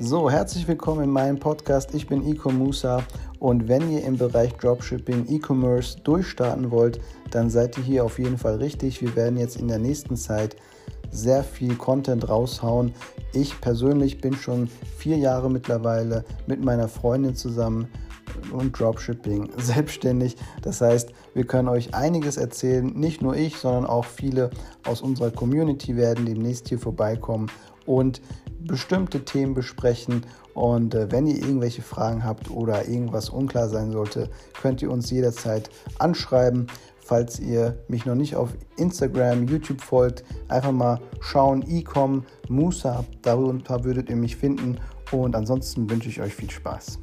So, herzlich willkommen in meinem Podcast. Ich bin Iko Musa und wenn ihr im Bereich Dropshipping, E-Commerce durchstarten wollt, dann seid ihr hier auf jeden Fall richtig. Wir werden jetzt in der nächsten Zeit sehr viel Content raushauen. Ich persönlich bin schon vier Jahre mittlerweile mit meiner Freundin zusammen und Dropshipping selbstständig. Das heißt, wir können euch einiges erzählen. Nicht nur ich, sondern auch viele aus unserer Community werden demnächst hier vorbeikommen und bestimmte Themen besprechen. Und äh, wenn ihr irgendwelche Fragen habt oder irgendwas unklar sein sollte, könnt ihr uns jederzeit anschreiben. Falls ihr mich noch nicht auf Instagram, YouTube folgt, einfach mal schauen, ecom, Musa, darunter würdet ihr mich finden. Und ansonsten wünsche ich euch viel Spaß.